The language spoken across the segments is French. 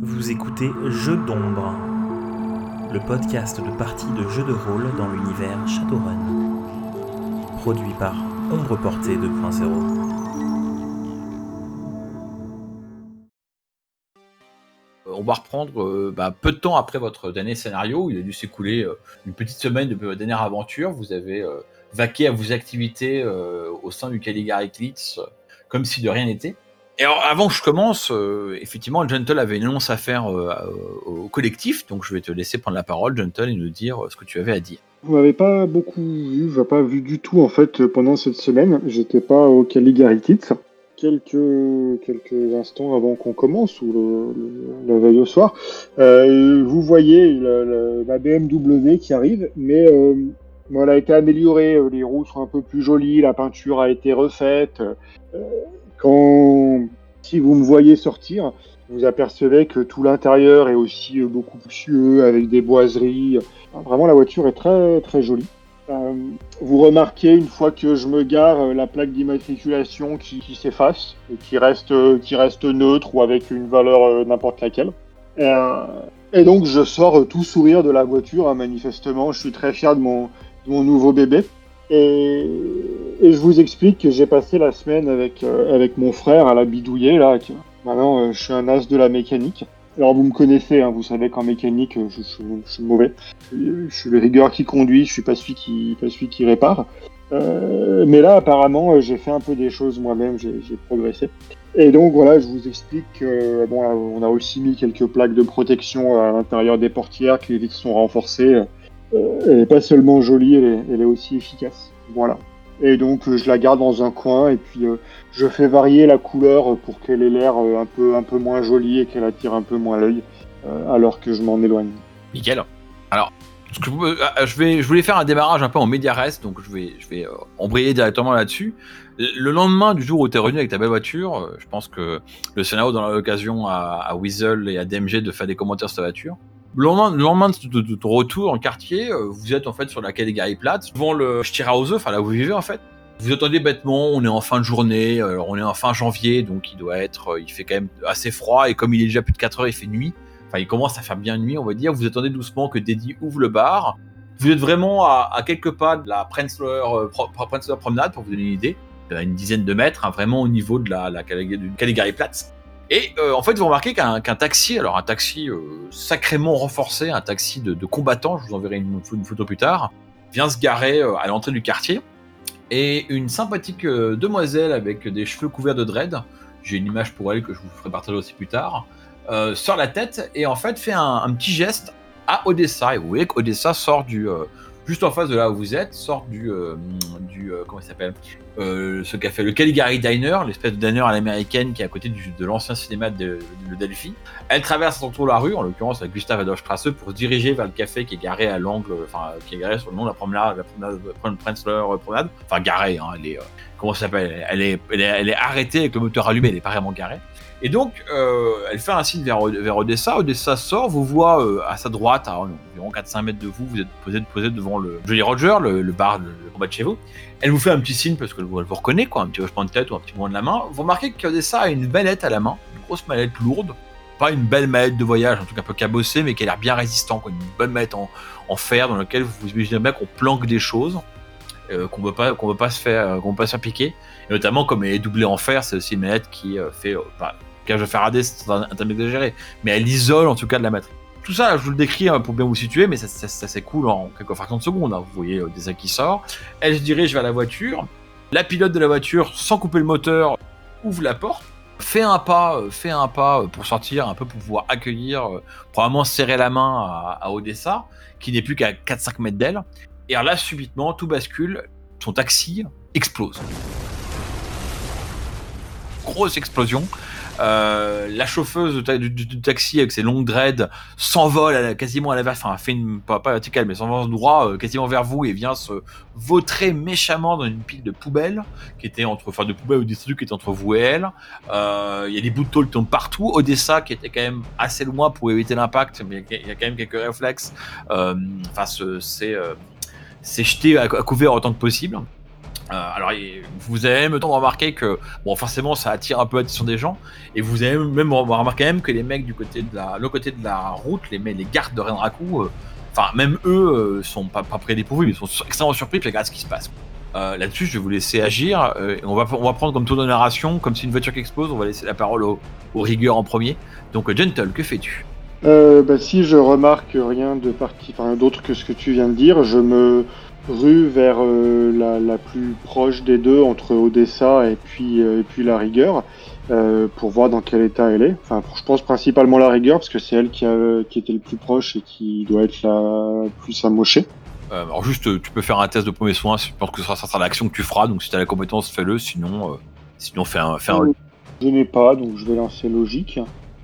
Vous écoutez Jeux d'ombre, le podcast de parties de jeux de rôle dans l'univers Shadowrun. Produit par Ombre Portée 2.0. on va reprendre euh, bah, peu de temps après votre dernier scénario. Il a dû s'écouler euh, une petite semaine depuis votre dernière aventure. Vous avez euh, vaqué à vos activités euh, au sein du Caligari Eclipse comme si de rien n'était. Et avant que je commence, euh, effectivement, Gentle avait une annonce à faire euh, au collectif, donc je vais te laisser prendre la parole, Gentle, et nous dire euh, ce que tu avais à dire. Vous m'avez pas beaucoup vu, je pas vu du tout en fait pendant cette semaine. J'étais pas au Caligari Kids. Quelques, instants avant qu'on commence, ou la veille au soir, vous voyez la BMW qui arrive, mais elle a été améliorée, les roues sont un peu plus jolies, la peinture a été refaite. Si vous me voyez sortir, vous apercevez que tout l'intérieur est aussi euh, beaucoup luxueux, avec des boiseries. Vraiment, la voiture est très très jolie. Euh, vous remarquez une fois que je me gare euh, la plaque d'immatriculation qui, s'efface et qui reste qui reste neutre ou avec une valeur n'importe laquelle. Et, donc je sors tout sourire de la voiture. hein, manifestement, je suis très fier de mon de mon nouveau bébé. Et, et je vous explique que j'ai passé la semaine avec euh, avec mon frère à la bidouiller là. maintenant, euh, je suis un as de la mécanique. Alors vous me connaissez, hein, vous savez qu'en mécanique, euh, je, suis mauvais. Je suis le rigueur qui conduit, je suis pas celui qui, pas celui qui répare. Mais là, apparemment, j'ai fait un peu des choses moi-même, j'ai progressé. Et donc voilà, je vous explique que bon, on a aussi mis quelques plaques de protection à l'intérieur des portières, que les vitres sont renforcées. Elle est pas seulement jolie, elle est aussi efficace. Voilà. Et donc euh, je la garde dans un coin et puis euh, je fais varier la couleur pour qu'elle ait l'air euh, un peu un peu moins jolie et qu'elle attire un peu moins l'œil, euh, alors que je m'en éloigne. Nickel. Alors, euh, euh, je, voulais faire un démarrage un peu en média res, donc je vais, euh, embrayer directement là-dessus. Le lendemain du jour où tu es revenu avec ta belle voiture, euh, je pense que le scénario donnera l'occasion à, à Weasel et à DMG de faire des commentaires sur ta voiture. Le lendemain, le lendemain de, de- retour en quartier, euh, vous êtes en fait sur la Caligari Plate, devant le Stirauseux, enfin là où vous vivez en fait. Vous attendez bêtement, on est en fin de journée, on est en fin janvier, donc il doit être, euh, il fait quand même assez froid, et comme il est déjà plus de 4 heures, il fait nuit. Enfin, il commence à faire bien nuit, on va dire. Vous attendez doucement que Deddy ouvre le bar. Vous êtes vraiment à, quelques pas de la Prenzler, euh, Promenade, pour vous donner une idée, à une dizaine de mètres, hein, vraiment au niveau de la, la Caligari Platz. Et euh, en fait, vous remarquez qu'un taxi, alors un taxi euh, sacrément renforcé, un taxi de, combattants, je vous enverrai une, photo plus tard, vient se garer euh, à l'entrée du quartier. Et une sympathique demoiselle avec des cheveux couverts de dread, j'ai une image pour elle que je vous ferai partager aussi plus tard, sort la tête et en fait fait un, petit geste à Odessa. Et vous voyez qu'Odessa sort du. juste en face de là où vous êtes, sort du. du comment il s'appelle? Euh, Ce qu'a fait le Caligari Diner, l'espèce de diner à l'américaine qui est à côté de l'ancien cinéma de, de Delphi. Elle traverse à son tour la rue, en l'occurrence avec Gustave Adolfstrasse, pour se diriger vers le café qui est garé à l'angle, enfin, qui est garé sur le nom de la promenade, la promenade, la promenade. Enfin, garé, hein, elle est. euh, comment ça s'appelle? Elle est, elle, est, elle est arrêtée avec le moteur allumé, elle est pas vraiment garée. Et donc, euh, elle fait un signe vers, vers Odessa. Odessa sort, vous voit à sa droite, à environ 4-5 mètres de vous, vous êtes posé, posé devant le Jolly Roger, le, bar, le, le combat de chez vous. Elle vous fait un petit signe parce qu'elle vous reconnaît, quoi, un petit hochement de tête ou un petit mouvement de la main. Vous remarquez qu'Odessa a une mallette à la main, une grosse mallette lourde. Pas une belle mallette de voyage, un truc un peu cabossé, mais qui a l'air bien résistant, une bonne mallette en, fer dans laquelle vous imaginez bien qu'on planque des choses. euh, qu'on ne pas veut pas se faire euh, qu'on pas se piquer et notamment comme elle est doublée en fer c'est aussi une mallette qui euh, fait euh, bah, cage de Faraday, c'est un, un terme exagéré, mais elle isole en tout cas de la matrice. Tout ça, je vous le décris hein, pour bien vous situer, mais ça, ça, ça s'écoule en quelques fractions de secondes. hein. Vous voyez euh, des qui sort. Elle se dirige vers la voiture. La pilote de la voiture, sans couper le moteur, ouvre la porte, fait un pas, euh, fait un pas euh, pour sortir, un peu pour pouvoir accueillir, euh, probablement serrer la main à, Odessa, qui n'est plus qu'à 4-5 mètres d'elle. Et là, subitement, tout bascule. Son taxi explose. Grosse explosion. Euh, la chauffeuse du, ta- du- du taxi avec ses longues dreads s'envole quasiment à la enfin fait une pas, pas verticale mais s'envole droit euh, quasiment vers vous et vient se vautrer méchamment dans une pile de poubelles qui était entre enfin de poubelles ou des trucs qui étaient entre vous et elle. Euh, il y a des bouts de tôle qui tombent partout. Odessa qui était quand même assez loin pour éviter l'impact mais il y a quand même quelques réflexes enfin c'est jeté à, à couvert autant que possible Euh, alors, vous avez même temps de remarquer que, bon, forcément, ça attire un peu l'attention des gens, et vous avez même remarqué même que les mecs du côté de la, le côté de la route, les, les gardes de Renraku, euh, enfin, même eux, euh, sont pas, pas dépourvus, mais ils sont extrêmement surpris, puis regardent ce qui se passe. Euh, Là-dessus, je vais vous laisser agir. et on, va, on va prendre comme tour de narration, comme si une voiture qui explose, on va laisser la parole au, au rigueur en premier. Donc, Gentle, que fais-tu? Bah, Si je remarque rien de parti, enfin, d'autre que ce que tu viens de dire, je me rue vers euh, la, la, plus proche des deux, entre Odessa et puis, euh, et puis la rigueur, euh, pour voir dans quel état elle est. Enfin, je pense principalement la rigueur, parce que c'est elle qui, a, qui était le plus proche et qui doit être la plus amochée. Euh, alors juste, tu peux faire un test de premier soin, je pense que ça sera l'action que tu feras, donc si tu as la compétence, fais-le, sinon, sinon fais un... Fais un... Je n'ai pas, donc je vais lancer logique.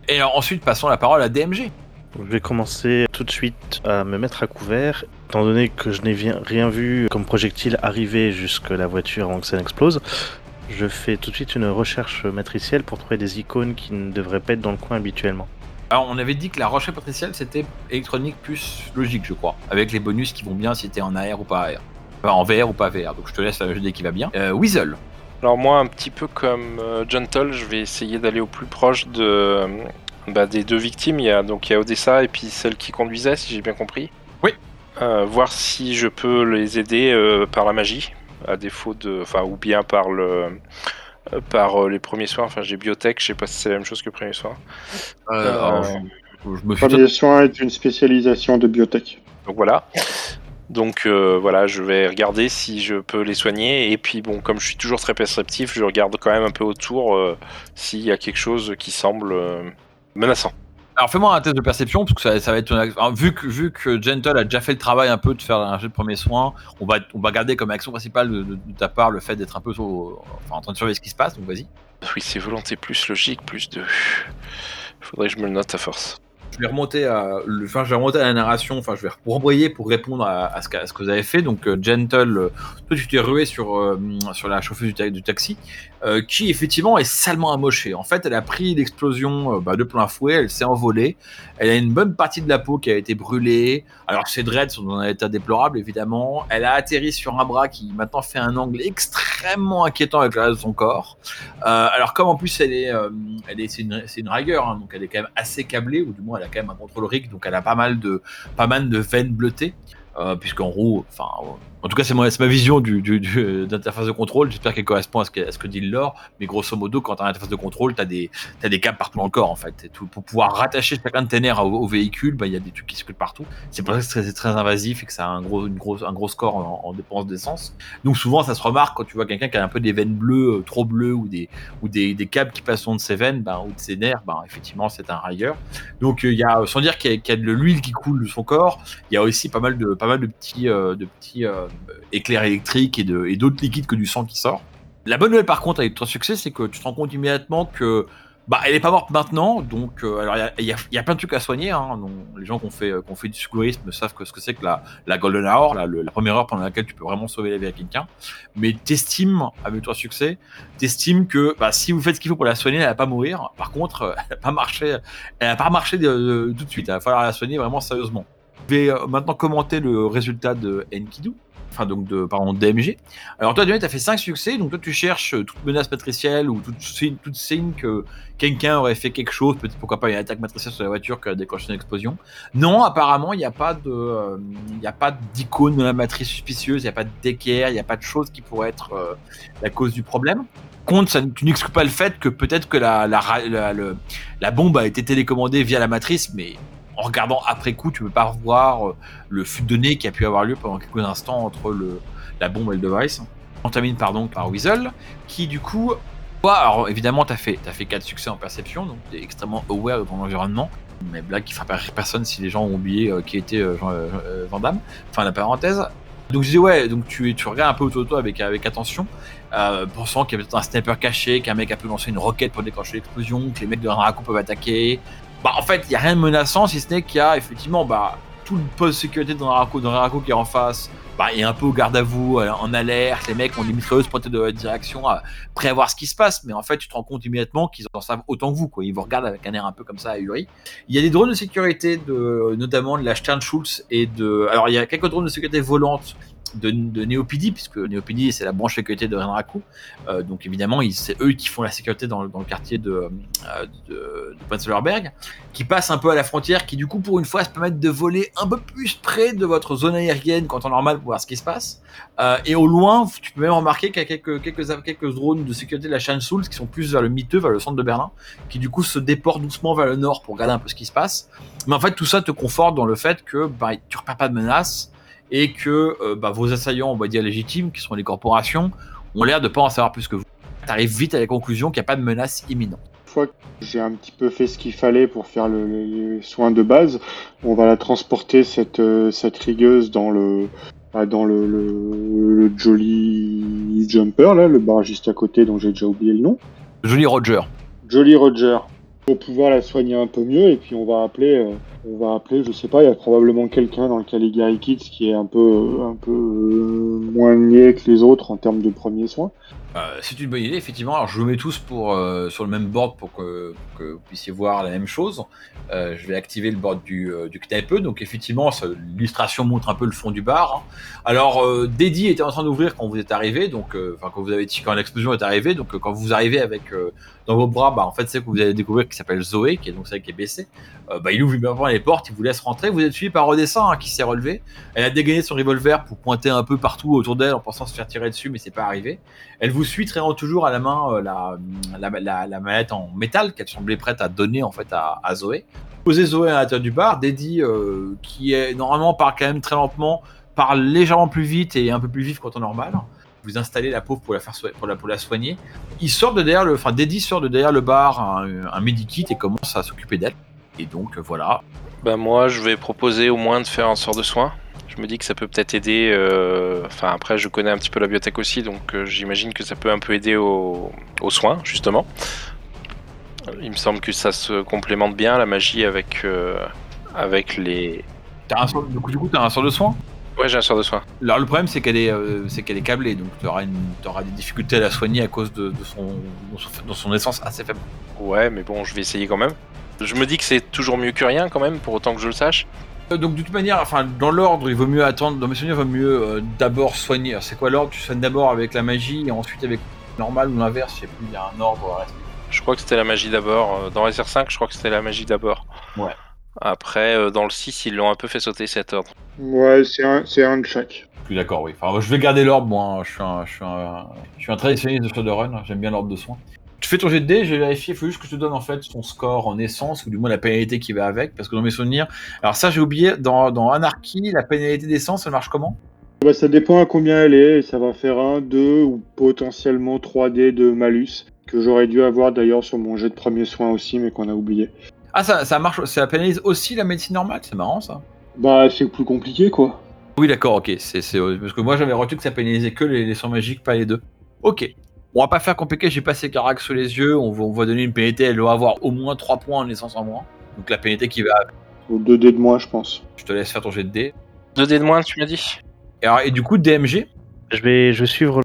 Et alors, ensuite, passons la parole à DMG. Je vais commencer tout de suite à me mettre à couvert, étant donné que je n'ai rien vu comme projectile arriver jusque la voiture avant que ça n'explose. Je fais tout de suite une recherche matricielle pour trouver des icônes qui ne devraient pas être dans le coin habituellement. Alors, on avait dit que la recherche matricielle c'était électronique plus logique, je crois, avec les bonus qui vont bien si t'es en AR ou pas AR. Enfin, en VR ou pas VR, donc je te laisse la idée qui va bien. Euh, Weasel. Alors, moi, un petit peu comme euh, Gentle, je vais essayer d'aller au plus proche de, bah, des deux victimes, il y a donc il y a Odessa et puis celle qui conduisait, si j'ai bien compris. Oui. Euh, voir si je peux les aider euh, par la magie, à défaut de, enfin ou bien par le, euh, par les premiers soins. Enfin, j'ai biotech, je sais pas si c'est la même chose que premiers soins. Alors, je me Premier soin est une spécialisation de biotech. Donc voilà. Donc euh, voilà, je vais regarder si je peux les soigner. Et puis bon, comme je suis toujours très perceptif, je regarde quand même un peu autour euh, s'il y a quelque chose qui semble euh, menaçant. Alors fais-moi un test de perception, parce que ça, ça va être Alors, vu, que, vu que Gentle a déjà fait le travail un peu de faire un jeu de premier soin, on va, on va garder comme action principale de, de, de ta part le fait d'être un peu au, enfin, en train de surveiller ce qui se passe, donc vas-y. Oui, c'est volonté plus logique, plus de... Faudrait que je me le note à force je vais remonter à, le, enfin, je vais remonter à la narration. Enfin, je vais rembrayer pour répondre à, ce, que, vous avez fait. Donc, euh, Gentle, euh, toi, tu t'es rué sur euh, sur la chauffeuse du, taxi, qui effectivement est salement amochée. En fait, elle a pris l'explosion bah, de plein fouet. Elle s'est envolée. Elle a une bonne partie de la peau qui a été brûlée. Alors, ses dreads sont dans un état déplorable, évidemment. Elle a atterri sur un bras qui maintenant fait un angle extrêmement inquiétant avec le reste de son corps. alors, comme en plus elle est, elle est, c'est une, une ragueur, hein, donc elle est quand même assez câblée, ou du moins elle a quand même un contrôle rig, donc elle a pas mal de, pas mal de veines bleutées, euh, puisqu'en roue, enfin, en tout cas, c'est ma, vision du, d'interface de contrôle. J'espère qu'elle correspond à ce que, dit le lore. Mais grosso modo, quand tu as une interface de contrôle, tu as des, câbles partout dans le corps, en fait. Pour pouvoir rattacher chacun de tes nerfs au, véhicule, bah, il y a des trucs qui circulent partout. C'est pour ça que c'est très, invasif et que ça a un gros, une score en, en dépense d'essence. Donc, souvent, ça se remarque quand tu vois quelqu'un qui a un peu des veines bleues, euh, trop bleues, ou des, câbles qui passent de ses veines, bah, ou de ses nerfs, bah, effectivement, c'est un railleur. Donc, il y a, sans dire qu'il y, a de l'huile qui coule de son corps, il y a aussi pas mal de, petits, euh, euh, éclairs électrique et d'autres liquides que du sang qui sort. La bonne nouvelle par contre avec ton succès, c'est que tu te rends compte immédiatement que bah, elle est pas morte maintenant, donc euh, alors il y, a, plein de trucs à soigner. Hein, les gens qui ont fait, euh, qu fait du secourisme savent que ce que c'est que la, golden hour, la, première heure pendant laquelle tu peux vraiment sauver la vie à quelqu'un. Mais t'estimes, avec ton succès, t'estimes que bah, si vous faites ce qu'il faut pour la soigner, elle va pas mourir. Par contre, elle a pas marché, elle a pas marché tout de suite. Il va falloir la soigner vraiment sérieusement. Je vais euh, maintenant commenter le résultat de Enkidu enfin donc de pardon DMG. Alors toi tu as fait 5 succès, donc toi tu cherches toute menace matricielle ou toute signe, que quelqu'un aurait fait quelque chose, peut-être pourquoi pas une attaque matricielle sur la voiture qui a déclenché une explosion. Non, apparemment il n'y a pas de, euh, a pas d'icône de la matrice suspicieuse, il n'y a pas d'équerre, il n'y a pas de chose qui pourrait être euh, la cause du problème. Contre, ça, tu n'exclus pas le fait que peut-être que la, la, la, la, la bombe a été télécommandée via la matrice, mais en regardant après coup, tu peux pas revoir euh, le flux de données qui a pu avoir lieu pendant quelques instants entre le, la bombe et le device. On termine pardon par Weasel, qui du coup, toi, alors évidemment, tu as fait, as fait 4 succès en perception, donc tu es extrêmement aware de ton environnement. Mais blague qui fera rire personne si les gens ont oublié euh, qui était euh, euh, Vandame. Fin la parenthèse. Donc je dis ouais, donc tu, regardes un peu autour de toi avec, avec attention, euh, pensant qu'il y a peut-être un sniper caché, qu'un mec a pu lancer une roquette pour déclencher l'explosion, que les mecs de Ranraku peuvent attaquer, bah, en fait, il n'y a rien de menaçant si ce n'est qu'il y a effectivement bah, tout le poste sécurité dans Raraku, dans qui est en face. Bah, est un peu au garde à vous, euh, en alerte. Les mecs ont des mitrailleuses pointées de direction, prêts à voir ce qui se passe. Mais en fait, tu te rends compte immédiatement qu'ils en savent autant que vous. Quoi. Ils vous regardent avec un air un peu comme ça ahuri. Il y a des drones de sécurité, notamment de la Sternschulz et de. Alors, il y a quelques drones de sécurité volantes de, de Neopidi, puisque Neopidi c'est la branche sécurité de Renraku. Euh, donc évidemment, c'est eux qui font la sécurité dans, le- quartier de, euh, de, qui passent un peu à la frontière, qui du coup pour une fois se permettent de voler un peu plus près de votre zone aérienne qu'en temps normal pour voir ce qui se passe. Euh, et au loin, tu peux même remarquer qu'il y a quelques, drones de sécurité de la chaîne Souls qui sont plus vers le miteux, vers le centre de Berlin, qui du coup se déportent doucement vers le nord pour regarder un peu ce qui se passe. Mais en fait, tout ça te conforte dans le fait que bah, tu repères pas de menaces et que euh, bah, vos assaillants, on va dire légitimes, qui sont les corporations, ont l'air de pas en savoir plus que vous. Tu arrives vite à la conclusion qu'il n'y a pas de menace imminente. Une fois que j'ai un petit peu fait ce qu'il fallait pour faire le, le- les soins de base, on va la transporter cette, euh, cette rigueuse dans le bah, dans le, le, le Jolly Jumper, là, le bar juste à côté dont j'ai déjà oublié le nom. Joli Roger. Jolly Roger. Pour pouvoir la soigner un peu mieux, et puis on va appeler, euh, on va appeler, je sais pas, il y a probablement quelqu'un dans le Caligari Kids qui est un peu, un peu euh, moins niais que les autres en termes de premiers soins. Euh, c'est une bonne idée, effectivement. Alors, je vous mets tous pour, euh, sur le même board pour que, que vous puissiez voir la même chose. Euh, je vais activer le board du, du. Donc, effectivement, l'illustration montre un peu le fond du bar. hein. Alors, Deddy était en train d'ouvrir quand vous êtes arrivé, donc, enfin, quand vous avez quand l'explosion est arrivée. Donc, quand vous arrivez avec dans vos bras, bah, en fait, c'est que vous allez découvrir qui s'appelle Zoé, qui est donc celle qui est baissée. Bah, il ouvre immédiatement les portes, il vous laisse rentrer. Vous êtes suivi par Odessa, hein, qui s'est relevé. Elle a dégainé son revolver pour pointer un peu partout autour d'elle en pensant se faire tirer dessus, mais c'est pas arrivé. Elle vous suit traînant toujours à la main euh, la, la, la, mallette en métal qu'elle semblait prête à donner en fait à, à Zoé. Posez Zoé à l'intérieur du bar, Deddy euh, qui est normalement part quand même très lentement, parle légèrement plus vite et un peu plus vif qu'en temps normal. Vous installez la pauvre pour la faire pour la, pour la soigner. Il sort de derrière le, enfin Deddy sort de derrière le bar un, un medikit et commence à s'occuper d'elle. Et donc euh, voilà. Bah moi, je vais proposer au moins de faire un sort de soin. Je me dis que ça peut peut-être aider. euh, Enfin, après, je connais un petit peu la biotech aussi, donc euh, j'imagine que ça peut un peu aider au- aux soins, justement. Il me semble que ça se complémente bien, la magie, avec, euh, avec les... T'as un sort, du coup, du coup, t'as un sort de soin? Ouais, j'ai un sort de soin. Alors le problème c'est qu'elle est, euh, c'est qu'elle est câblée, donc tu auras, des difficultés à la soigner à cause de, de son, de son, de son essence assez faible. Ouais, mais bon, je vais essayer quand même. Je me dis que c'est toujours mieux que rien, quand même, pour autant que je le sache. Euh, Donc de toute manière, enfin dans l'ordre, il vaut mieux attendre. Dans mes souvenirs, il vaut mieux euh, d'abord soigner. C'est quoi l'ordre? Tu soignes d'abord avec la magie et ensuite avec normal ou l'inverse. Je sais plus. Il y a un ordre. à respecter. Je crois que c'était la magie d'abord. Euh, Dans SR5, je crois que c'était la magie d'abord. Ouais. Après, euh, dans le 6, ils l'ont un peu fait sauter cet ordre. Ouais, c'est un, c'est un de chaque. Je suis d'accord, oui. Enfin, je vais garder l'ordre. Moi, hein. je suis un, je suis un, je suis un traditionnaliste de Shadowrun. J'aime bien l'ordre de soins. Tu fais ton jet de dés, je vais vérifier. Il faut juste que je te donne en fait son score en essence ou du moins la pénalité qui va avec, parce que dans mes souvenirs. Alors ça, j'ai oublié. Dans, dans Anarchy, la pénalité d'essence, elle marche comment? Bah, ça dépend à combien elle est, ça va faire un, deux ou potentiellement 3 dés de malus, que j'aurais dû avoir d'ailleurs sur mon jet de premier soin aussi, mais qu'on a oublié. Ah, ça, ça marche. Ça pénalise aussi la médecine normale. C'est marrant ça. Bah, c'est plus compliqué quoi. Oui, d'accord, ok. C'est, parce que moi, j'avais retenu que ça pénalisait que les, les sorts magiques, pas les deux. Ok. On va pas faire compliqué, j'ai pas ces caracs sous les yeux. On va, on va donner une pénalité, elle doit avoir au moins 3 points en essence en moins. Donc la pénalité qui va. Ou 2 dés de moins, je pense. Je te laisse faire ton jet de dés. 2 dés de moins, tu m'as dit Et, alors, et du coup, DMG, Je vais, je vais suivre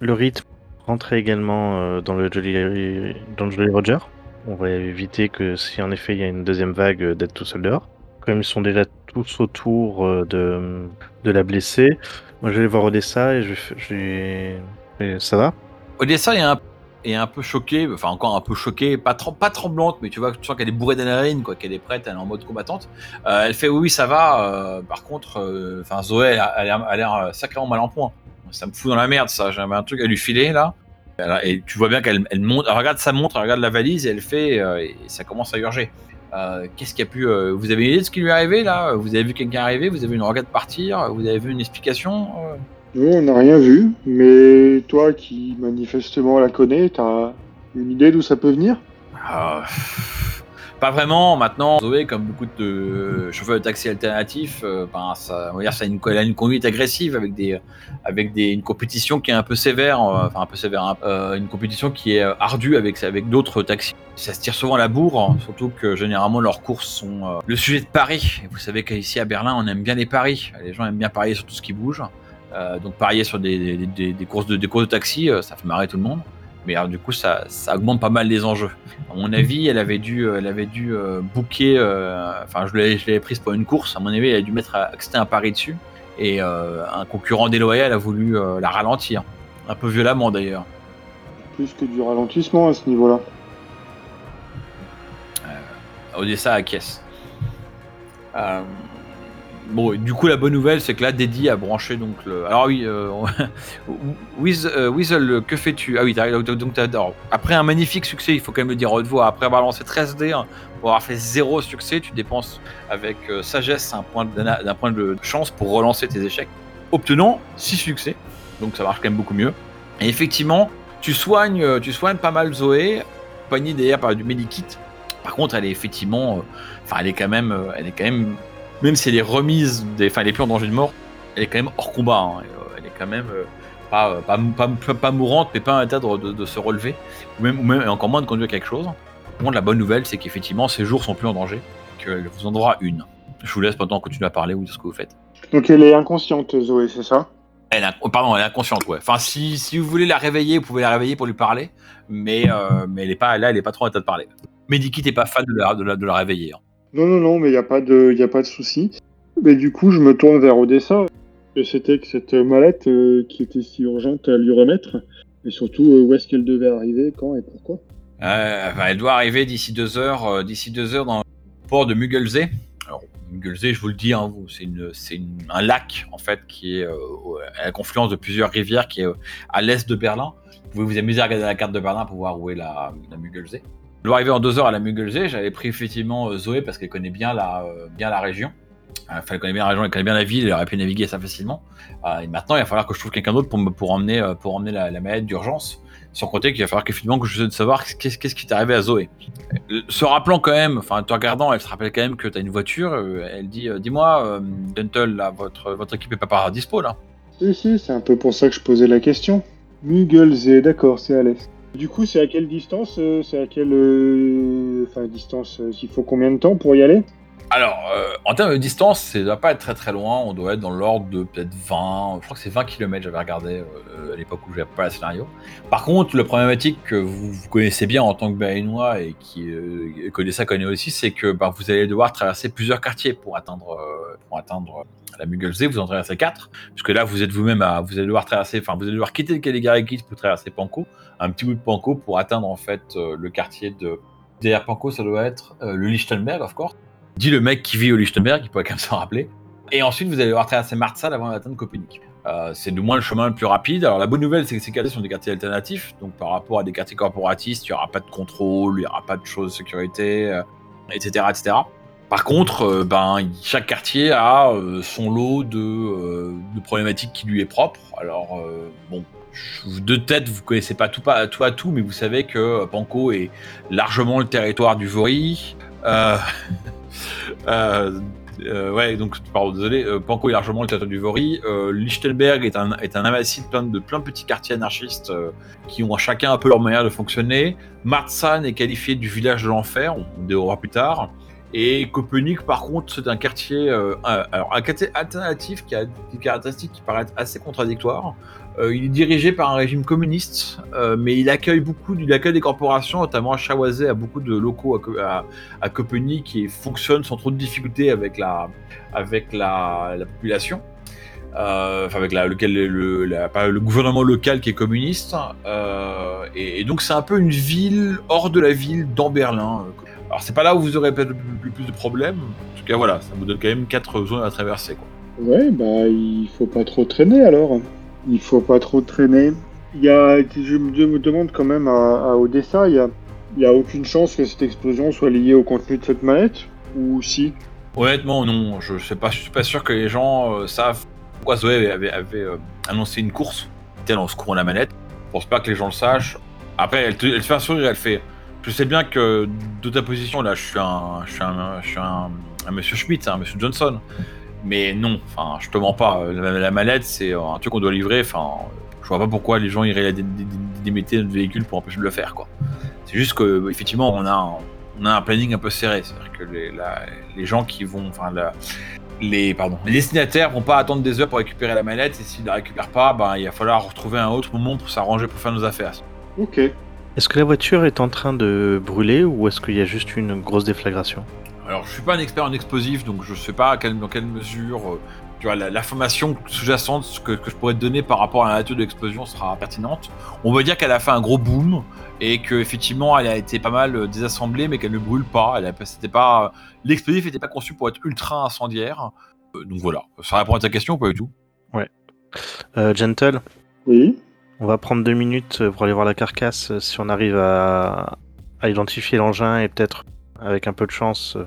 le rythme, rentrer également euh, dans le Jolly, dans le Jolly Roger. On va éviter que si en effet il y a une deuxième vague euh, d'être tout seul dehors. Comme ils sont déjà tous autour euh, de, de la blessée, moi je vais aller voir Odessa et je, vais f- je vais- et ça va? Odessa est un, est un peu choquée, enfin encore un peu choquée, pas, trem- pas tremblante, mais tu vois, tu sens qu'elle est bourrée d'adrénaline, quoi, qu'elle est prête, elle est en mode combattante. Euh, elle fait oui, ça va. euh, par contre, euh, Zoé, elle a, l'air sacrément mal en point. Ça me fout dans la merde, ça. J'avais un truc à lui filer là. Et tu vois bien qu'elle regarde sa montre, elle regarde la valise et elle fait, ça commence à urger. Qu'est-ce qui a pu. vous avez une idée de ce qui lui est arrivé là? Vous avez vu quelqu'un arriver Vous avez une regard partir Vous avez vu une explication Nous, on n'a rien vu, mais toi qui manifestement la connais, t'as une idée d'où ça peut venir? Euh, pas vraiment. Maintenant, Zoé, comme beaucoup de chauffeurs de taxi alternatifs, euh, ben, ça, on va dire, ça a une, elle a une conduite agressive avec des, avec des, une compétition qui est un peu sévère, euh, enfin un peu sévère, hein, euh, une compétition qui est ardue avec, avec d'autres taxis. Ça se tire souvent à la bourre, hein, surtout que généralement leurs courses sont le sujet de paris. Vous savez qu'ici à Berlin, on aime bien les paris. Les gens aiment bien parier sur tout ce qui bouge. Euh, donc parier sur des, des, des- des courses de, des courses de taxi, euh, ça fait marrer tout le monde. Mais alors, du coup, ça, ça augmente pas mal les enjeux. À mon avis, elle avait dû, euh, elle avait dû euh, booker. Enfin, je l'avais, prise pour une course. À mon avis, elle a dû mettre à, accepter un pari dessus. et un concurrent déloyal a voulu la ralentir, un peu violemment d'ailleurs. Plus que du ralentissement à ce niveau-là. Odessa acquiesce. Euh, bon, du coup, la bonne nouvelle, c'est que là, Deddy a branché donc le. Alors oui, euh, euh, Weasel, que fais-tu? Ah oui, donc, alors, après un magnifique succès, il faut quand même le dire haute voix. Après avoir lancé 13 dés, hein, pour avoir fait zéro succès, tu dépenses avec euh, sagesse un point point de chance pour relancer tes échecs, obtenant 6 succès. Donc ça marche quand même beaucoup mieux. Et effectivement, tu soignes, euh, tu soignes pas mal Zoé, accompagné d'ailleurs par du medikit. Par contre, elle est effectivement, enfin, elle est quand même, elle est quand même, même si elle est remise, des, enfin, elle est plus en danger de mort, elle est quand même hors combat. hein. Euh, elle est quand même euh, pas, euh, pas, pas, pas- pas mourante, mais pas en état de, de- de se relever, ou même, ou même et encore moins de conduire quelque chose. Contre, la bonne nouvelle, c'est qu'effectivement, ses jours sont plus en danger, qu'elle vous en donnera une. Je vous laisse maintenant continuer à parler ou de ce que vous faites. Donc elle est inconsciente, Zoé, c'est ça? Elle est, pardon, elle est inconsciente, ouais. Enfin, si, si vous voulez la réveiller, vous pouvez la réveiller pour lui parler, mais, euh, mais elle est pas, là, elle est pas trop en état de parler. Medikit n'est pas fan de la, de la, de la réveiller. hein. Non, non, non, mais il n'y a pas de, a pas de souci. Mais du coup, je me tourne vers Odessa. C'était que cette mallette euh, qui était si urgente à lui remettre. Et surtout, euh, où est-ce qu'elle devait arriver, quand et pourquoi Euh, elle doit arriver d'ici deux heures, d'ici deux heures dans le port de Muggelsee. Alors, je vous le dis, hein, c'est une, c'est un lac en fait qui est à la confluence de plusieurs rivières, qui est à l'est de Berlin. Vous pouvez vous amuser à regarder la carte de Berlin pour voir où est la, la. Arriver en deux heures à la Muggelsee. J'avais pris effectivement euh, Zoé parce qu'elle connaît bien la, euh, bien la région. Euh, Enfin, elle connaît bien la région, elle connaît bien la ville, elle aurait pu naviguer ça facilement. Et maintenant, il va falloir que je trouve quelqu'un d'autre pour, pour emmener, pour emmener la, la d'urgence. Sans compter qu'il va falloir qu'effectivement que je de savoir qu'est-ce qui t'est arrivé à Zoé. Se rappelant quand même, enfin, te regardant, elle se rappelle quand même que tu as une voiture. elle dit Dis-moi, Dental, là, votre, votre équipe est pas par dispo là Si, si, c'est un peu pour ça que je posais la question. Muggelsee, d'accord, c'est à l'est. Du coup, c'est à quelle distance euh, C'est à quelle. euh, Enfin, distance, euh, il faut combien de temps pour y aller? Alors, euh, en termes de distance, ça doit pas être très très loin. On doit être dans l'ordre de peut-être 20, je crois que c'est 20 km, j'avais regardé euh, à l'époque où j'avais pas le scénario. Par contre, le problématique que vous, connaissez bien en tant que Berlinois et qui euh, connaît ça, connaît aussi, c'est que bah, vous allez devoir traverser plusieurs quartiers pour atteindre, euh, pour atteindre la Muggelsee. Vous en traversez quatre, puisque là vous êtes vous-même à, vous allez devoir traverser, enfin vous allez devoir quitter le Caligari pour traverser Pankow, un petit bout de Pankow pour atteindre en fait le quartier de derrière Pankow, ça doit être le Lichtenberg, of course dit le mec qui vit au Lichtenberg, il pourrait quand même s'en rappeler. Et ensuite, vous allez devoir traverser Marsal avant d'atteindre Copernic. Euh, c'est du moins le chemin le plus rapide. Alors la bonne nouvelle, c'est que ces quartiers sont des quartiers alternatifs. Donc par rapport à des quartiers corporatistes, il n'y aura pas de contrôle, il n'y aura pas de choses de sécurité, euh, etc., etc. Par contre, euh, ben, chaque quartier a son lot de, problématiques qui lui est propre. Alors, bon, de tête, vous connaissez pas tout, pas, tout à tout, mais vous savez que Pankow est largement le territoire du Vori. Euh, euh, ouais, donc, pardon, désolé, euh, Pankow est largement le territoire du Vori. Euh, Lichtenberg est un, est un de plein de, plein de petits quartiers anarchistes euh, qui ont chacun un peu leur manière de fonctionner. Marzahn est qualifié du village de l'enfer, on dérouvrira plus tard. Et Copernic, par contre, c'est un quartier, alors un quartier alternatif qui a des caractéristiques qui paraissent assez contradictoires. Euh, il est dirigé par un régime communiste, euh, mais il accueille beaucoup, il accueille des corporations, notamment Chawazé a beaucoup de locaux à, à, à Copernic et fonctionne sans trop de difficultés avec la, avec la, la population. Euh, enfin avec lequel, le, gouvernement local qui est communiste. Et, donc c'est un peu une ville hors de la ville dans Berlin. Alors c'est pas là où vous aurez peut-être le plus de problèmes. En tout cas voilà, ça vous donne quand même quatre zones à traverser. Quoi. Ouais, bah, il faut pas trop traîner alors. Il faut pas trop traîner. Il y a, je me demande quand même à, à Odessa, il y a, aucune chance que cette explosion soit liée au contenu de cette mallette Ou si? Honnêtement, non. Je sais pas, je suis pas sûr que les gens euh, savent pourquoi Zoé avait, euh, annoncé une course tel en secourant la manette. Je pense pas que les gens le sachent. Après, elle fait un sourire, elle fait. Je sais bien que de ta position là, je suis un, je suis un, je suis un Monsieur Schmidt, un Monsieur Johnson. Mais non, enfin, je te mens pas. La, la mallette, c'est un truc qu'on doit livrer. Enfin, je vois pas pourquoi les gens iraient dé- dé- dé- déméter notre véhicule pour empêcher de le faire, quoi. C'est juste que, effectivement, on a, un, on a un planning un peu serré. C'est-à-dire que les, la- les gens qui vont, enfin, la- les, pardon, les destinataires vont pas attendre des heures pour récupérer la mallette. Et s'ils la récupèrent pas, ben, il va falloir retrouver un autre moment pour s'arranger pour faire nos affaires. Ok. Est-ce que la voiture est en train de brûler ou est-ce qu'il y a juste une grosse déflagration? Alors, je suis pas un expert en explosifs, donc je sais pas à quelle- dans quelle mesure euh, tu vois, la- l'information sous-jacente que, que je pourrais te donner par rapport à la nature de l'explosion sera pertinente. On va dire qu'elle a fait un gros boom et que effectivement elle a été pas mal euh, désassemblée, mais qu'elle ne brûle pas. C'était pas, l'explosif n'était pas conçu pour être ultra incendiaire. Euh, donc voilà, ça répond à ta question ou pas du tout? Euh, Gentle, Oui. on va prendre deux minutes pour aller voir la carcasse si on arrive à, à identifier l'engin et peut-être, avec un peu de chance, euh,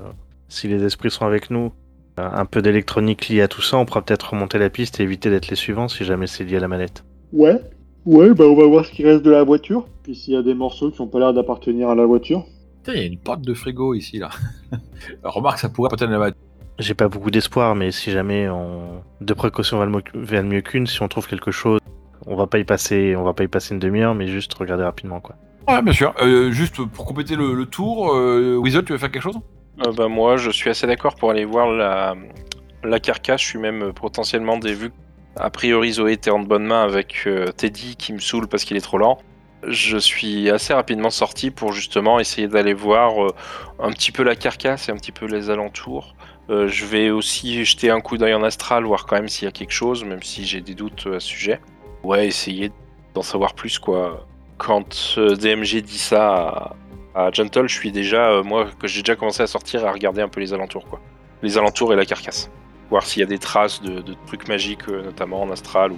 si les esprits sont avec nous, euh, un peu d'électronique liée à tout ça, on pourra peut-être remonter la piste et éviter d'être les suivants si jamais c'est lié à la manette. Ouais. Ouais, bah on va voir ce qui reste de la voiture. Puis s'il y a des morceaux qui ont pas l'air d'appartenir à la voiture. Putain, il y a une porte de frigo ici là. Remarque, ça pourrait peut-être la J'ai pas beaucoup d'espoir, mais si jamais on... deux précautions valent mo- valent mieux qu'une, si on trouve quelque chose, on va pas y passer, on va pas y passer une demi-heure, mais juste regarder rapidement quoi. Ouais, bien sûr. Euh, juste pour compléter le, tour, euh, Wizard, tu veux faire quelque chose? Euh, bah, moi, je suis assez d'accord pour aller voir la, carcasse. Je suis même potentiellement vues. A priori, Zoé était en bonne main avec euh, Teddy qui me saoule parce qu'il est trop lent. Je suis assez rapidement sorti pour justement essayer d'aller voir euh, un petit peu la carcasse et un petit peu les alentours. Je vais aussi jeter un coup d'œil en astral, voir quand même s'il y a quelque chose, même si j'ai des doutes à ce sujet. Ouais, essayer d'en savoir plus quoi. Quand euh, DMG dit ça à, à Gentle, je suis déjà, euh, moi, que j'ai déjà commencé à sortir et à regarder un peu les alentours, quoi. Les alentours et la carcasse. Voir s'il y a des traces de, de trucs magiques, euh, notamment en astral ou.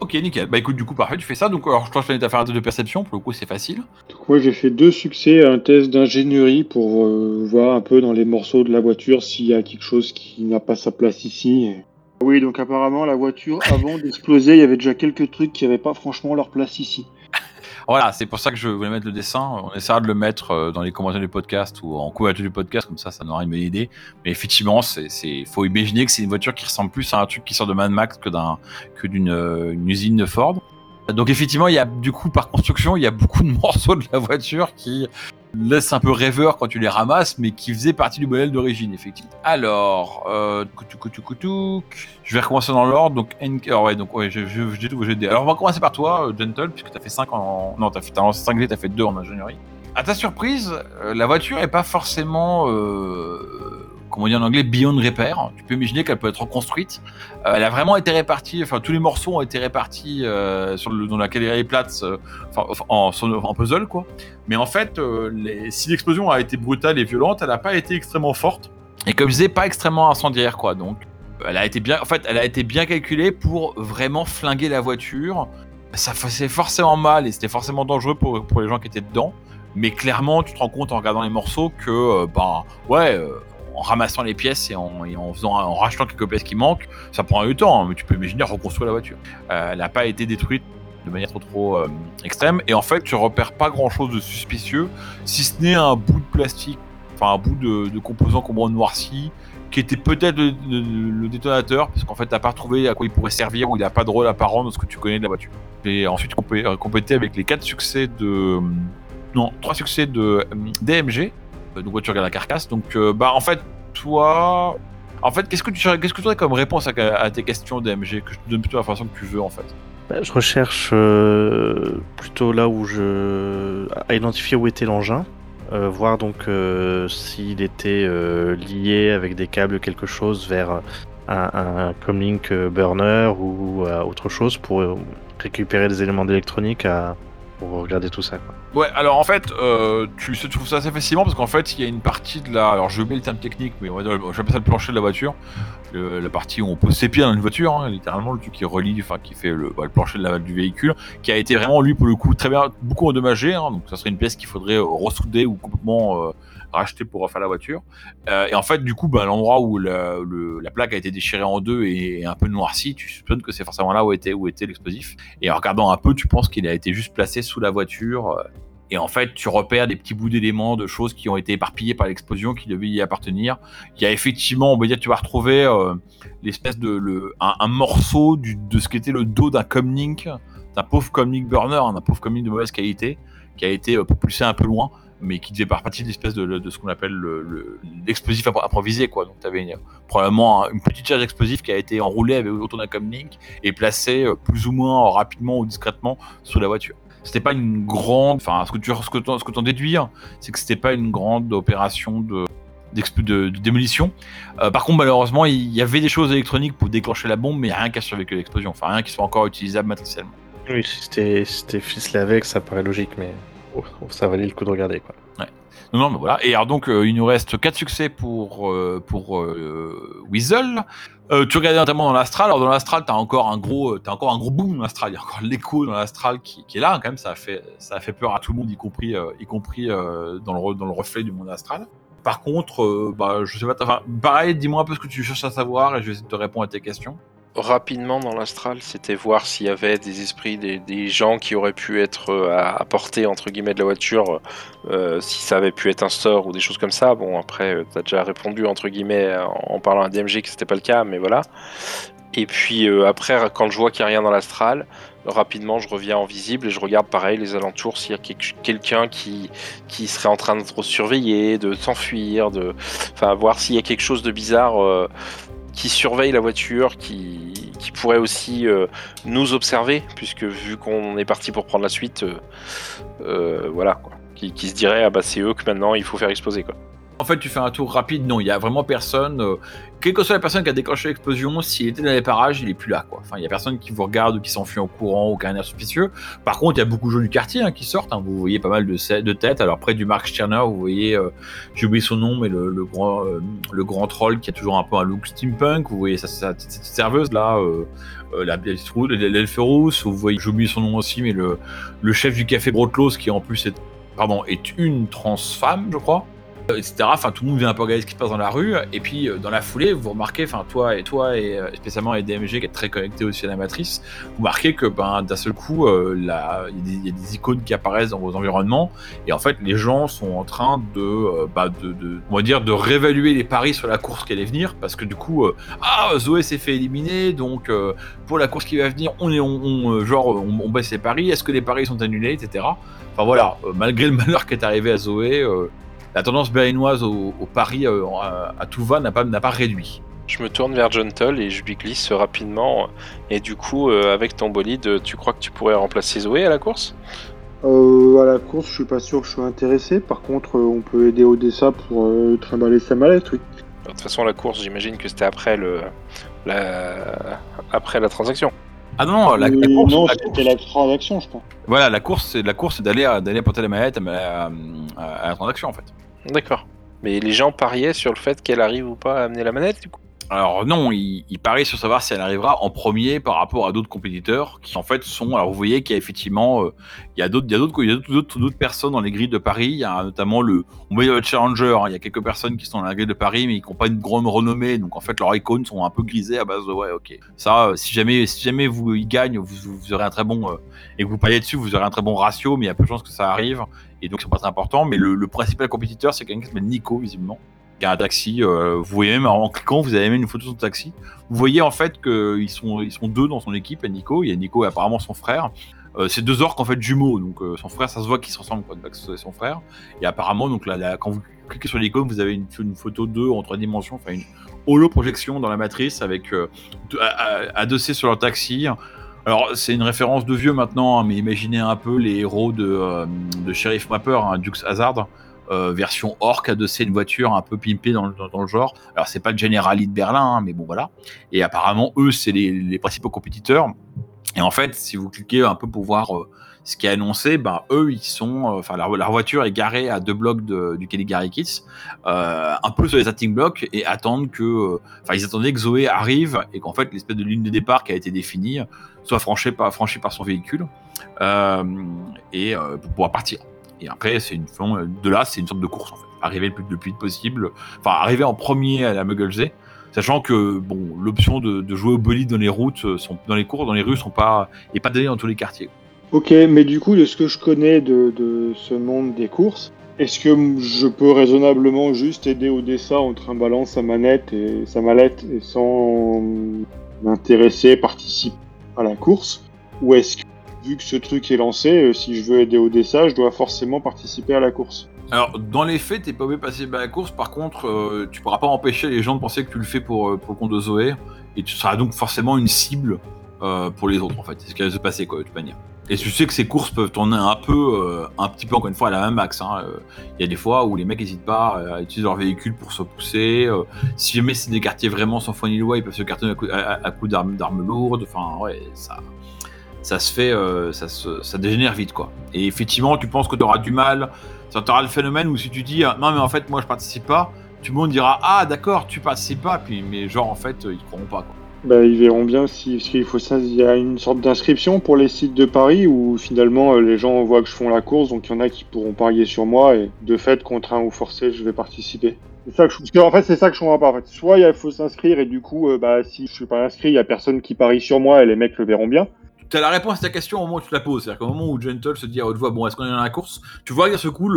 Ok, nickel. Bah écoute, du coup, parfait, tu fais ça. Donc, alors, je t'enchaîne à faire un test de perception. Pour le coup, c'est facile. Donc moi j'ai fait deux succès à un test d'ingénierie pour euh, voir un peu dans les morceaux de la voiture s'il y a quelque chose qui n'a pas sa place ici. Oui, donc apparemment la voiture avant d'exploser, il y avait déjà quelques trucs qui n'avaient pas franchement leur place ici. Voilà, c'est pour ça que je voulais mettre le dessin. On essaiera de le mettre euh, dans les commentaires du podcast ou en couverture du podcast, comme ça, ça n'aura une bonne idée. Mais effectivement, c'est, faut imaginer que c'est une voiture qui ressemble plus à un truc qui sort de Mad Max que d'un, que d'une euh, usine de Ford. Donc effectivement, il y a du coup par construction, il y a beaucoup de morceaux de la voiture qui laissent un peu rêveur quand tu les ramasses, mais qui faisaient partie du modèle d'origine, effectivement. Alors, euh, je vais recommencer dans l'ordre. Donc, N... alors, ouais, donc ouais, je, je- Alors, on va commencer par toi, euh, Gentle, puisque t'as fait 5 en, non, t'as fait lancé 5 dés, t'as fait 2 en ingénierie. À ta surprise, euh, la voiture est pas forcément, euh, comment dire en anglais, beyond repair. Tu peux imaginer qu'elle peut être reconstruite. Euh, elle a vraiment été répartie, enfin tous les morceaux ont été répartis euh, dans la galerie plate, euh, en, puzzle quoi. Mais en fait, euh, si l'explosion a été brutale et violente, elle n'a pas été extrêmement forte. Et comme je disais, pas extrêmement incendiaire quoi. Donc, elle a été bien, en fait, elle a été bien calculée pour vraiment flinguer la voiture. Ça faisait forcément mal et c'était forcément dangereux pour, les gens qui étaient dedans. Mais clairement, tu te rends compte en regardant les morceaux que, bah, ouais, en ramassant les pièces et en, en faisant, en rachetant quelques pièces qui manquent, ça prend du temps. hein, mais tu peux imaginer reconstruire la voiture. Euh, elle n'a pas été détruite de manière trop trop euh, extrême. Et en fait, tu repères pas grand chose de suspicieux, si ce n'est un bout de plastique, enfin un bout de, de composant complètement noirci, qui était peut-être le, détonateur, parce qu'en fait, t'as pas retrouvé à quoi il pourrait servir ou il a pas de rôle apparent dans ce que tu connais de la voiture. Et ensuite, compé- euh, avec les quatre succès de. Non, trois succès de DMG, euh, donc voiture à la carcasse. Donc, euh, bah, en fait, toi. En fait, qu'est-ce que tu qu'est-ce que tu aurais comme réponse à, tes questions DMG que je te donne plutôt façon que tu veux en fait? Bah, je recherche euh, plutôt là où je. à identifier où était l'engin. voir donc s'il était lié avec des câbles quelque chose vers un, un comlink burner ou autre chose pour récupérer des éléments d'électronique à pour regarder tout ça. Quoi. Ouais, alors en fait, euh, tu trouves ça assez facilement parce qu'en fait, il y a une partie de la. Alors, je mets le terme technique, mais on va dire, j'appelle ça le plancher de la voiture. La partie où on pose ses pieds dans une voiture, hein, littéralement, le truc qui relie, enfin, qui fait le, bah, le plancher de la, du véhicule, qui a été vraiment, lui, pour le coup, très bien, beaucoup endommagé. hein, donc, ça serait une pièce qu'il faudrait euh, ressouder ou complètement euh, racheter pour refaire la voiture. Euh, et en fait, du coup, bah, l'endroit où la, plaque a été déchirée en deux et, un peu noircie, tu soupçonnes que c'est forcément là où était, où était l'explosif. Et en regardant un peu, tu penses qu'il a été juste placé sous la voiture. euh, et en fait, tu repères des petits bouts d'éléments, de choses qui ont été éparpillées par l'explosion, qui devaient y appartenir. Il y a effectivement, on va dire, tu vas retrouver euh, l'espèce de un, morceau de ce qu'était le dos d'un comlink, d'un pauvre comlink burner, hein, d'un pauvre comlink de mauvaise qualité, qui a été propulsé un peu loin, mais qui devait faire partie de l'espèce de, ce qu'on appelle le- le- l'explosif impro- improvisé, quoi. Donc, tu avais probablement un- une petite charge explosive qui a été enroulée avec, autour d'un comlink et placée euh, plus ou moins rapidement ou discrètement sous la voiture c'était pas une grande enfin ce que tu ce que t'en- ce t'en déduire c'est que c'était pas une grande opération de démolition. Euh, par contre, malheureusement, il y avait des choses électroniques pour déclencher la bombe, mais rien qui a survécu à l'explosion. Enfin, rien qui soit encore utilisable matriciellement. Oui, c'était ficelé avec, ça paraît logique, mais ça valait le coup de regarder. Quoi. Non, non, mais voilà. Et alors donc, euh, il nous reste 4 succès pour, euh, pour euh, Weasel. Tu regardais notamment dans l'astral. Alors dans l'astral, gros, euh, t'as encore un gros boom dans l'astral. Il y a encore l'écho dans l'astral qui, est là quand même. Ça a fait, ça a fait peur à tout le monde, y compris, y compris dans le dans le reflet du monde astral. Par contre, bah, je sais pas. Enfin, pareil, dis-moi un peu ce que tu cherches à savoir et je vais essayer de te répondre à tes questions. Rapidement dans l'astral, c'était voir s'il y avait des esprits, des, des gens qui auraient pu être euh, à, portée entre guillemets de la voiture, euh, si ça avait pu être un store ou des choses comme ça. Bon, après, euh, t'as déjà répondu entre guillemets en, parlant à DMG que c'était pas le cas, mais voilà. Et puis après, quand je vois qu'il n'y a rien dans l'astral, rapidement je reviens en visible et je regarde pareil les alentours s'il y a quelqu'un qui, qui serait en train de trop surveiller, de s'enfuir, de, enfin voir s'il y a quelque chose de bizarre qui surveille la voiture, qui, pourrait aussi euh, nous observer, puisque vu qu'on est parti pour prendre la suite, euh, euh, voilà. Qui, se dirait ah bah c'est eux que maintenant il faut faire exploser. En fait, tu fais un tour rapide. Non, il y a vraiment personne. euh, quelle que soit la personne qui a déclenché l'explosion, s'il était dans les parages, il est plus là. Quoi. Enfin, il y a personne qui vous regarde ou qui s'enfuit en courant ou qui a un air suspicieux. Par contre, il y a beaucoup de gens du quartier hein, qui sortent. hein. Vous voyez pas mal de, de têtes. Alors près du Mark Sterner, vous voyez, euh, j'ai oublié son nom, mais le, le grand, euh, le grand troll qui a toujours un peu un look steampunk. Vous voyez cette serveuse là, euh, la l'elfe rousse. Vous voyez, j'ai oublié son nom aussi, mais le, chef du café Brotlos qui en plus est, est une trans femme, je crois etc. Enfin, tout le monde vient un peu regarder ce qui se passe dans la rue. Et puis, euh, dans la foulée, vous remarquez, enfin, toi et toi, et euh, spécialement les DMG qui est très connecté aussi à la matrice, vous marquez que, ben, d'un seul coup, euh, il y, a des- icônes qui apparaissent dans vos environnements. Et en fait, les gens sont en train de, euh, bah, de, dire, de réévaluer les paris sur la course qui allait venir. Parce que du coup, euh, ah, Zoé s'est fait éliminer. Donc, euh, pour la course qui va venir, on est, on, euh, genre, on, baisse les paris. Est-ce que les paris sont annulés, etc. Enfin voilà, euh, malgré le malheur qui est arrivé à Zoé, euh, la tendance berlinoise au, au pari euh, à, à tout va n'a pas, n'a pas réduit. Je me tourne vers Gentle et je lui glisse rapidement. Et du coup, euh, avec ton bolide, tu crois que tu pourrais remplacer Zoé à la course? Euh, à la course, je suis pas sûr que je suis intéressé. Par contre, euh, on peut aider Odessa pour euh, trimballer sa mallette, oui. De toute façon, la course, j'imagine que c'était après le, la, après la transaction. Ah non, la, la course, non, c'était la transaction, je pense. voilà, la course, c'est la course, c'est d'aller porter la manette à, à- à la transaction en fait. D'accord. Mais les gens pariaient sur le fait qu'elle arrive ou pas à amener la manette, du coup. Alors non, il, il parie sur savoir si elle arrivera en premier par rapport à d'autres compétiteurs qui en fait sont. Alors vous voyez qu'il y a effectivement, euh, il y a d'autres, il y a d'autres, il y a d'autres- d'autres, d'autres personnes dans les grilles de Paris. Il y a notamment le, on dire le challenger. hein. Il y a quelques personnes qui sont dans la grille de Paris mais qui n'ont pas une grande renommée. Donc en fait leurs icônes sont un peu grisées à base de ouais, ok. Ça, euh, si jamais, si jamais vous y gagnent, vous, vous- vous aurez un très bon euh, et que vous pariez dessus, vous aurez un très bon ratio, mais il y a peu de chances que ça arrive et donc c'est pas très important. Mais le, principal compétiteur, c'est quelqu'un qui s'appelle Nico visiblement qui a un taxi. euh, vous voyez même en cliquant, vous avez même une photo de son taxi. Vous voyez en fait qu'ils sont, ils sont deux dans son équipe. Nico, il y a Nico et apparemment son frère. Euh, c'est deux orques en fait jumeaux, donc euh, son frère, ça se voit qu'ils se ressemblent, quoi, c'est son frère. Et apparemment, donc là, quand vous cliquez sur l'icône, vous avez une, photo d'eux en trois dimensions, enfin une holo-projection dans la matrice avec euh, adossé sur leur taxi. Alors c'est une référence de vieux maintenant, hein, mais imaginez un peu les héros de, euh, de Sheriff Mapper, hein, Dukes Hazard, euh, version orc adossé à une voiture un peu pimpée dans, dans le genre. Alors c'est pas le Generali de Berlin, hein, mais bon voilà. Et apparemment eux c'est les, les principaux compétiteurs. Et en fait, si vous cliquez un peu pour voir euh, ce qui est annoncé, ben eux ils sont, euh, enfin leur, voiture est garée à deux blocs du Caligari Kids, euh, un peu sur les starting blocks et attendent que, euh, enfin ils attendaient que Zoé arrive et qu'en fait l'espèce de ligne de départ qui a été définie soit franchie par, son véhicule euh, et pour pouvoir partir. Et après, c'est une de là, c'est une sorte de course en fait. Arriver le plus, le plus vite possible, enfin arriver en premier à la Mugglesey, sachant que bon, l'option de, jouer au bolide dans les routes, dans les cours, dans les rues, sont pas est pas donnée dans tous les quartiers. Ok, mais du coup, de ce que je connais de, de ce monde des courses, est-ce que je peux raisonnablement juste aider Odessa en trimballant sa manette et sa mallette et sans m'intéresser, participer à la course? Ou est-ce que, vu que ce truc est lancé, euh, si je veux aider Odessa, je dois forcément participer à la course? Alors, dans les faits, t'es pas obligé de passer par la course. Par contre, euh, tu pourras pas empêcher les gens de penser que tu le fais pour, euh, pour le compte de Zoé. Et tu seras donc forcément une cible euh, pour les autres, en fait. C'est ce qui va se passer, quoi, de toute manière. Et tu sais que ces courses peuvent tourner un peu, euh, un petit peu encore une fois à la même max. hein. Euh, Il y a des fois où les mecs n'hésitent pas à utiliser leur véhicule pour se pousser. euh, si jamais c'est des quartiers vraiment sans foi ni loi, ils peuvent se cartonner à coup, à- à coup d'armes lourdes. Enfin, ouais, ça, ça se fait, euh, ça, dégénère vite, quoi. Et effectivement, tu penses que tu auras du mal. Ça t'aura le phénomène où si tu dis non mais en fait moi je participe pas, tout le monde dira ah d'accord tu participes pas, mais genre en fait ils te croiront pas. Quoi. Bah, ils verront bien si, qu'il faut ça, il y a une sorte d'inscription pour les sites de paris où finalement euh, les gens voient que je fais la course, donc il y en a qui pourront parier sur moi et de fait, contraint ou forcé, je vais participer. C'est ça que je... parce fait, c'est ça que je comprends pas. En fait, soit il faut s'inscrire et du coup, euh, bah si je suis pas inscrit, il y a personne qui parie sur moi et les mecs le verront bien. Tu as la réponse à ta question au moment où tu la poses. C'est-à-dire qu'au moment où Gentle se dit à haute voix, bon, est-ce qu'on est dans la course Tu vois qu'à ce coup,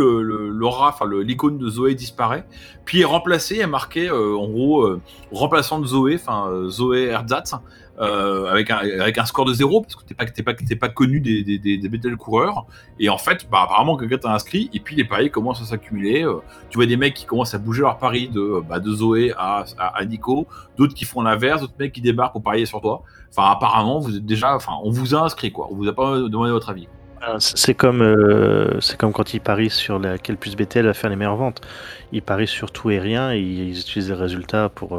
enfin, l'icône de Zoé disparaît, puis est remplacé, est marqué, euh, en gros, euh, remplaçant de Zoé, enfin, euh, Zoé Erzatz, euh, avec, un, score de zéro, parce que t'es pas, pas, connu des, bêtes coureurs. Et en fait, bah, apparemment, quelqu'un t'a inscrit, et puis les paris commencent à s'accumuler. euh, tu vois des mecs qui commencent à bouger leur pari de, bah, de Zoé à, à, Nico, d'autres qui font l'inverse, d'autres mecs qui débarquent pour parier sur toi. Enfin, apparemment, vous êtes déjà, enfin, on vous a inscrit, quoi. On vous a pas demandé votre avis. C- C'est comme, euh, comme quand ils parient sur laquelle puce BTL va faire les meilleures ventes. Ils parient sur tout et rien et ils utilisent les résultats pour.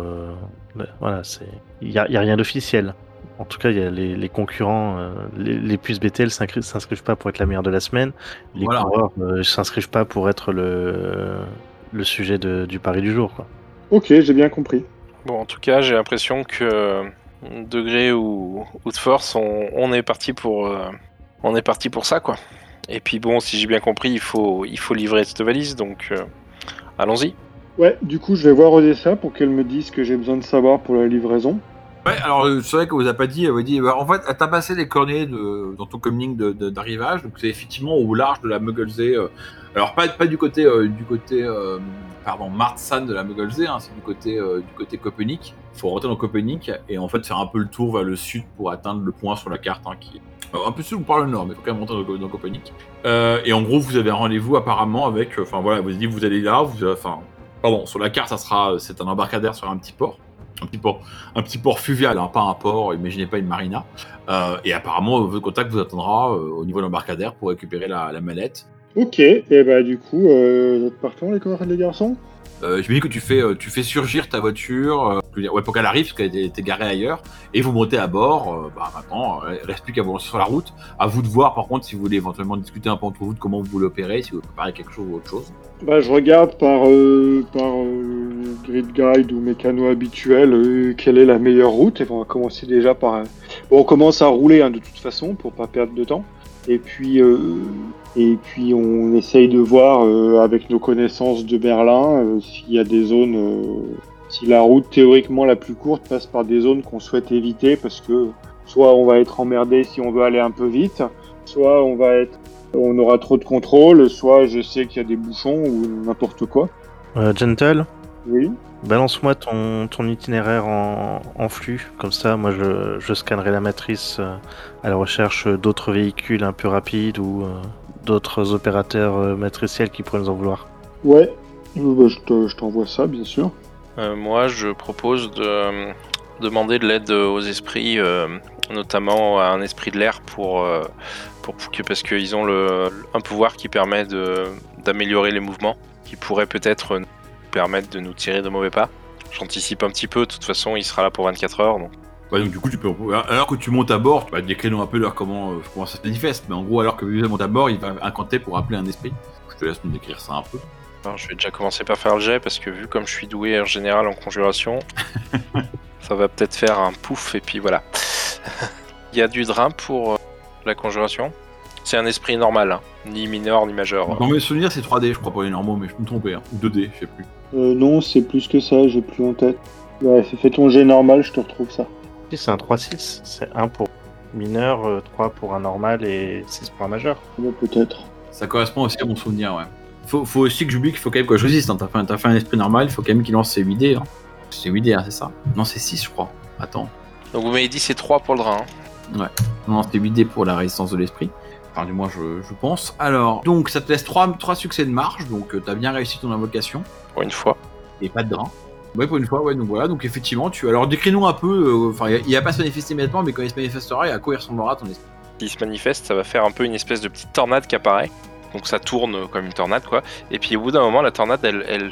Voilà, c'est. Il n'y a, il y a rien d'officiel. En tout cas, il y a les, les concurrents, euh, les, les puces BTL s'inscri- s'inscrivent pas pour être la meilleure de la semaine. Les Voilà. coureurs ne s'inscrivent pas pour être le, le sujet de- du pari du jour. Quoi. Ok, j'ai bien compris. Bon, en tout cas, j'ai l'impression que euh, degré ou, ou de force, on, on est parti pour, euh, on est parti pour ça, quoi. Et puis bon, si j'ai bien compris, il faut, il faut livrer cette valise, donc euh, allons-y. Ouais, du coup, je vais voir Odessa pour qu'elle me dise ce que j'ai besoin de savoir pour la livraison. Ouais, alors euh, c'est vrai qu'on vous a pas dit, elle vous a dit, bah, en fait, t'as passé les de, dans ton de- d'arrivage, donc c'est effectivement au large de la Mugglesey. euh, alors pas, pas du côté, euh, du côté, euh, pardon, Martsan de la Mugglesey, hein, c'est du côté, du côté Copernic. Il faut rentrer dans Copernic et en fait faire un peu le tour vers le sud pour atteindre le point sur la carte hein, qui un peu sud par le nord, mais faut quand même rentrer dans, dans Copernic. Euh, et en gros, vous avez un rendez-vous apparemment avec, enfin voilà, vous dit vous allez là, vous, enfin, pardon, sur la carte, ça sera, c'est un embarcadère sur un petit port. Un petit port, un petit port fluvial, hein, pas un port, imaginez pas une marina. Euh, et apparemment, votre contact vous attendra euh, au niveau de l'embarcadère pour récupérer la, la mallette. Ok, et bah du coup, euh, vous êtes partants les, les garçons? Euh, je me dis que tu fais, euh, tu fais surgir ta voiture euh, ouais, pour qu'elle arrive, parce qu'elle était, garée ailleurs, et vous montez à bord. bah, maintenant, il reste plus qu'à vous lancer sur la route. À vous de voir, par contre, si vous voulez éventuellement discuter un peu entre vous de comment vous voulez opérer, si vous préparez quelque chose ou autre chose. Bah je regarde par, euh, par grid guide ou mécano habituel euh, quelle est la meilleure route, et on va commencer déjà par... Bon, on commence à rouler hein, de toute façon pour pas perdre de temps. Et puis, et puis on essaye de voir euh, avec nos connaissances de Berlin euh, s'il y a des zones, euh, si la route théoriquement la plus courte passe par des zones qu'on souhaite éviter parce que soit on va être emmerdé si on veut aller un peu vite, soit on va être, on aura trop de contrôle, soit je sais qu'il y a des bouchons ou n'importe quoi. Gentle, Oui. balance-moi ton, ton itinéraire en, en flux. Comme ça, moi, je, je scannerai la matrice à la recherche d'autres véhicules un peu rapides ou d'autres opérateurs euh, matriciels qui pourraient nous en vouloir. Ouais. Euh, bah, je te- je t'envoie ça, bien sûr. Euh, moi, je propose de demander de l'aide aux esprits, euh, notamment à un esprit de l'air pour, euh, pour que parce qu'ils ont le, un pouvoir qui permet de d'améliorer les mouvements, qui pourrait peut-être nous permettre de nous tirer de mauvais pas. J'anticipe un petit peu. De toute façon, il sera là pour 24 heures. Donc. Ouais, donc du coup, tu peux. Alors que tu montes à bord, tu vas décrire un peu leur comment, euh, comment ça se manifeste. Mais en gros, alors que Visuel monte à bord, il va incanter pour appeler un esprit. Je te laisse nous décrire ça un peu. Alors, je vais déjà commencer par faire le jet parce que vu comme je suis doué en général en conjuration, ça va peut-être faire un pouf et puis voilà. Il y a du drain pour euh, la conjuration. C'est un esprit normal, hein. ni mineur ni majeur. Dans mes souvenirs, c'est 3D, je crois, pour les normaux, mais je peux me tromper. Hein. Ou 2D, je sais plus. Euh, non, c'est plus que ça, j'ai plus en tête. Ouais, fais ton jet normal, je te retrouve ça. C'est un 3-6, c'est 1 pour mineur, euh, 3 pour un normal et 6 pour un majeur. Ouais, Peut-être. Ça correspond aussi à mon souvenir, ouais. Faut, faut aussi que j'oublie qu'il faut quand même que je résiste. Hein. T'as fait, un- t'as fait un esprit normal, il faut quand même qu'il lance ses 8D. Hein. C'est 8D, hein, c'est ça Non, c'est 6, je crois. Attends. Donc vous m'avez dit c'est 3 pour le drain. hein. Non, c'est 8D pour la résistance de l'esprit. Enfin, du moins, je, je pense. Alors, donc, ça te laisse 3, succès de marge, donc euh, t'as bien réussi ton invocation. Pour une fois. Et pas de drain. Ouais, pour une fois, ouais, donc voilà, donc effectivement, tu. Alors, décris-nous un peu, euh, enfin, il va pas se manifester immédiatement, mais quand il se manifestera, et à quoi il ressemblera ton esprit qui se manifeste, ça va faire un peu une espèce de petite tornade qui apparaît. Donc ça tourne comme une tornade, quoi. Et puis au bout d'un moment, la tornade, elle, elle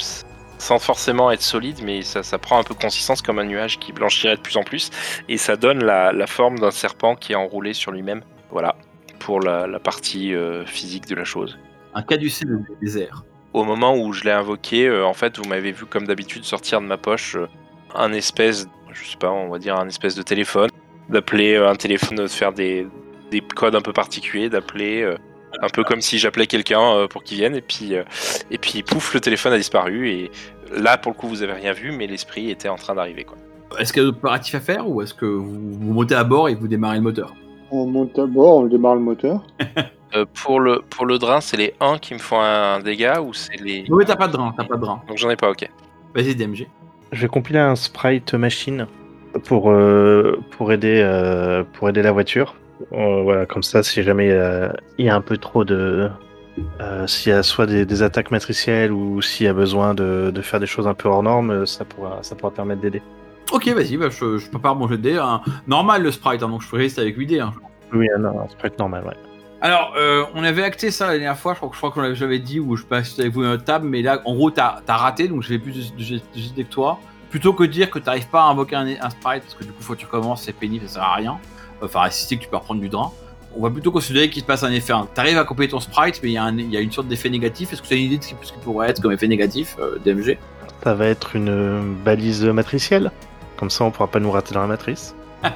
sans forcément être solide, mais ça, ça prend un peu consistance comme un nuage qui blanchirait de plus en plus. Et ça donne la, la forme d'un serpent qui est enroulé sur lui-même. Voilà, pour la, la partie euh, physique de la chose. Un caducé de désert. Au moment où je l'ai invoqué, euh, en fait, vous m'avez vu comme d'habitude sortir de ma poche euh, un espèce, je sais pas, on va dire un espèce de téléphone, d'appeler euh, un téléphone, de faire des, des codes un peu particuliers, d'appeler euh, un peu comme si j'appelais quelqu'un euh, pour qu'il vienne, et puis, euh, et puis pouf, le téléphone a disparu, et là, pour le coup, vous avez rien vu, mais l'esprit était en train d'arriver, quoi. Est-ce qu'il y a d'autres à faire ou est-ce que vous, vous montez à bord et vous démarrez le moteur? On monte à bord, on démarre le moteur. Euh, pour, le, pour le drain, c'est les 1 qui me font un dégât, ou c'est les... Oui, t'as pas de drain, t'as pas de drain. Donc j'en ai pas, ok. Vas-y, DMG. Je vais compiler un sprite machine pour, euh, pour, aider, euh, pour aider la voiture. Euh, voilà, comme ça, si jamais euh, il y a un peu trop de. euh, s'il y a soit des, des attaques matricielles ou s'il y a besoin de, de faire des choses un peu hors normes, ça pourra, ça pourra permettre d'aider. Ok, vas-y, bah, je, je prépare mon jet de dés. hein. Normal le sprite, hein, donc je reste avec 8 dés. hein. Oui, un, un sprite normal, ouais. Alors, euh, on avait acté ça la dernière fois, je crois, que- je crois qu'on l'avait jamais dit, ou je passe avec vous notre table, mais là, en gros, t'as as raté, donc je fais plus de- que toi. Plutôt que de dire que t'arrives pas à invoquer un, un sprite, parce que du coup, faut que tu recommences, c'est pénible, ça sert à rien. Enfin, assister que tu peux reprendre du drain. On va plutôt considérer qu'il se passe un effet. hein. T'arrives à couper ton sprite, mais il y, a y une sorte d'effet négatif. Est-ce que tu as une idée de ce qui, ce qui pourrait être comme effet négatif, euh, DMG Ça va être une euh, balise matricielle. Comme ça, on pourra pas nous rater dans la matrice.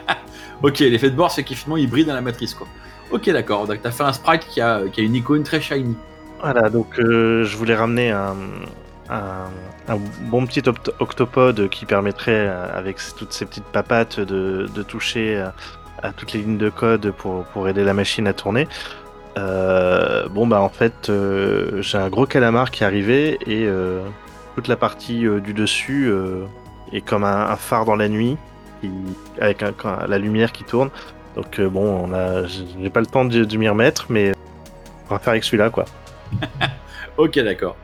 Ok, l'effet de bord, c'est qu'effectivement, il brille dans la matrice, quoi. Ok, d'accord, donc t'as fait un sprite qui a, qui a une icône très shiny. Voilà, donc euh, je voulais ramener un, un, bon petit octopode qui permettrait, euh, avec toutes ces petites papates, de, de toucher euh, à toutes les lignes de code pour, pour aider la machine à tourner. Bon, bah en fait, j'ai un gros calamar qui est arrivé et toute la partie du dessus est comme un, phare dans la nuit, avec la lumière qui tourne. Donc euh, bon, on a, j'ai pas le temps de, de m'y remettre, mais on va faire avec celui-là, quoi. Ok, d'accord.